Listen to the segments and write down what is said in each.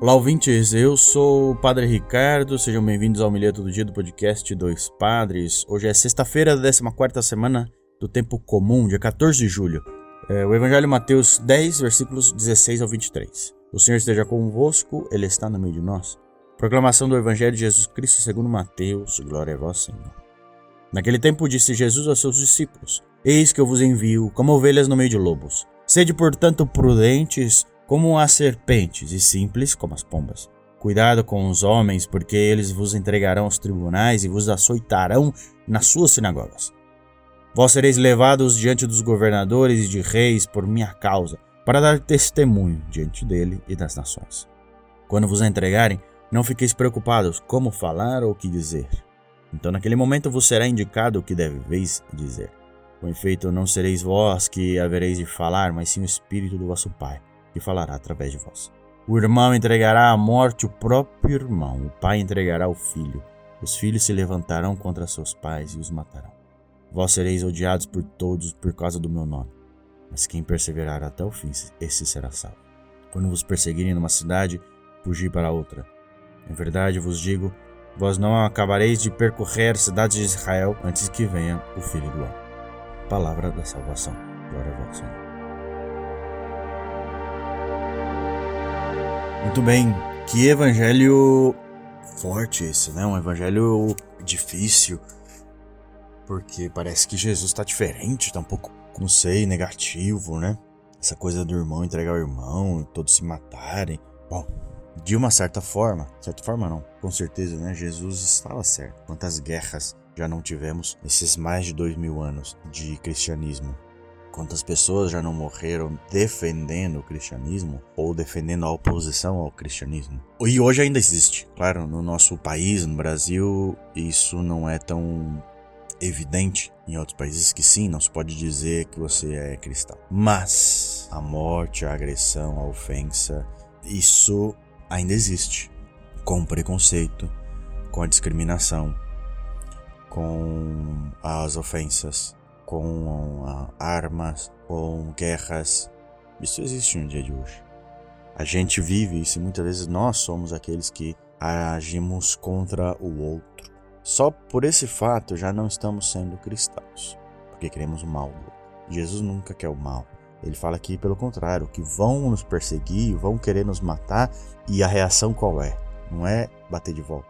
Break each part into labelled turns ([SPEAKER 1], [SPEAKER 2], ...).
[SPEAKER 1] Olá, ouvintes. Eu sou o Padre Ricardo. Sejam bem-vindos ao Milheto do Dia do podcast Dois Padres. Hoje é sexta-feira da 14 semana do Tempo Comum, dia 14 de julho. É, o Evangelho Mateus 10, versículos 16 ao 23. O Senhor esteja convosco, Ele está no meio de nós. Proclamação do Evangelho de Jesus Cristo segundo Mateus. Glória a vós, Senhor. Naquele tempo disse Jesus aos seus discípulos: Eis que eu vos envio como ovelhas no meio de lobos. Sede, portanto, prudentes como as serpentes e simples como as pombas. Cuidado com os homens, porque eles vos entregarão aos tribunais e vos açoitarão nas suas sinagogas. Vós sereis levados diante dos governadores e de reis por minha causa, para dar testemunho diante dele e das nações. Quando vos entregarem, não fiqueis preocupados como falar ou o que dizer. Então, naquele momento vos será indicado o que deveis dizer. Com efeito, não sereis vós que havereis de falar, mas sim o Espírito do vosso Pai que falará através de vós. O irmão entregará à morte o próprio irmão, o pai entregará o filho. Os filhos se levantarão contra seus pais e os matarão. Vós sereis odiados por todos por causa do meu nome, mas quem perseverar até o fim, esse será salvo. Quando vos perseguirem numa cidade, fugi para outra. Em verdade vos digo, vós não acabareis de percorrer cidades de Israel antes que venha o Filho do Homem. Palavra da salvação. Glória a vós, Senhor. Muito bem, que evangelho forte esse, né? Um evangelho difícil, porque parece que Jesus está diferente, está um pouco, não sei, negativo, né? Essa coisa do irmão entregar o irmão, todos se matarem. Bom, de uma certa forma, certa forma não, com certeza, né? Jesus estava certo. Quantas guerras já não tivemos nesses mais de dois mil anos de cristianismo? Quantas pessoas já não morreram defendendo o cristianismo ou defendendo a oposição ao cristianismo? E hoje ainda existe. Claro, no nosso país, no Brasil, isso não é tão evidente. Em outros países que sim, não se pode dizer que você é cristão. Mas a morte, a agressão, a ofensa, isso ainda existe. Com o preconceito, com a discriminação, com as ofensas, com armas, com guerras. Isso existe no dia de hoje. A gente vive isso e muitas vezes nós somos aqueles que agimos contra o outro. Só por esse fato já não estamos sendo cristãos, porque queremos o mal do outro. Jesus nunca quer o mal. Ele fala aqui pelo contrário, que vão nos perseguir, vão querer nos matar, e a reação qual é? Não é bater de volta,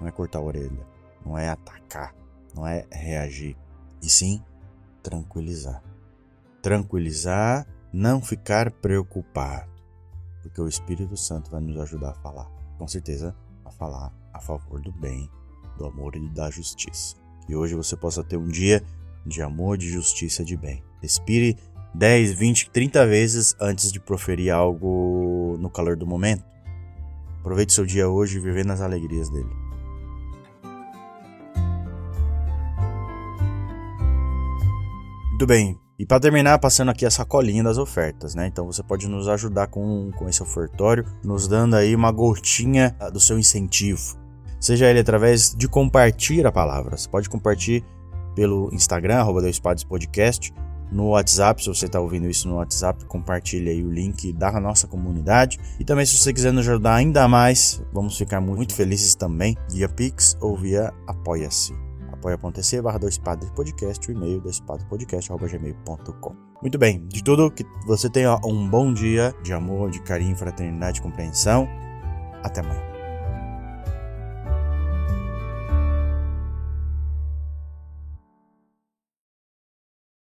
[SPEAKER 1] não é cortar a orelha, não é atacar, não é reagir, e sim tranquilizar. Tranquilizar, não ficar preocupado, porque o Espírito Santo vai nos ajudar a falar, com certeza, a falar a favor do bem, do amor e da justiça. Que hoje você possa ter um dia de amor, de justiça, de bem. Respire 10, 20, 30 vezes antes de proferir algo no calor do momento. Aproveite seu dia hoje viver nas alegrias dele. Muito bem. E para terminar, passando aqui a sacolinha das ofertas, né? Então você pode nos ajudar com, com esse ofertório, nos dando aí uma gotinha do seu incentivo. Seja ele através de compartilhar a palavra. Você pode compartilhar pelo Instagram, arroba Podcast, no WhatsApp, se você está ouvindo isso no WhatsApp, compartilhe aí o link da nossa comunidade. E também se você quiser nos ajudar ainda mais, vamos ficar muito felizes também via Pix ou via Apoia-se apoia.se barra dois padres podcast, o e-mail dois padres podcast, gmail.com. Muito bem, de tudo, que você tenha um bom dia de amor, de carinho, fraternidade compreensão. Até amanhã.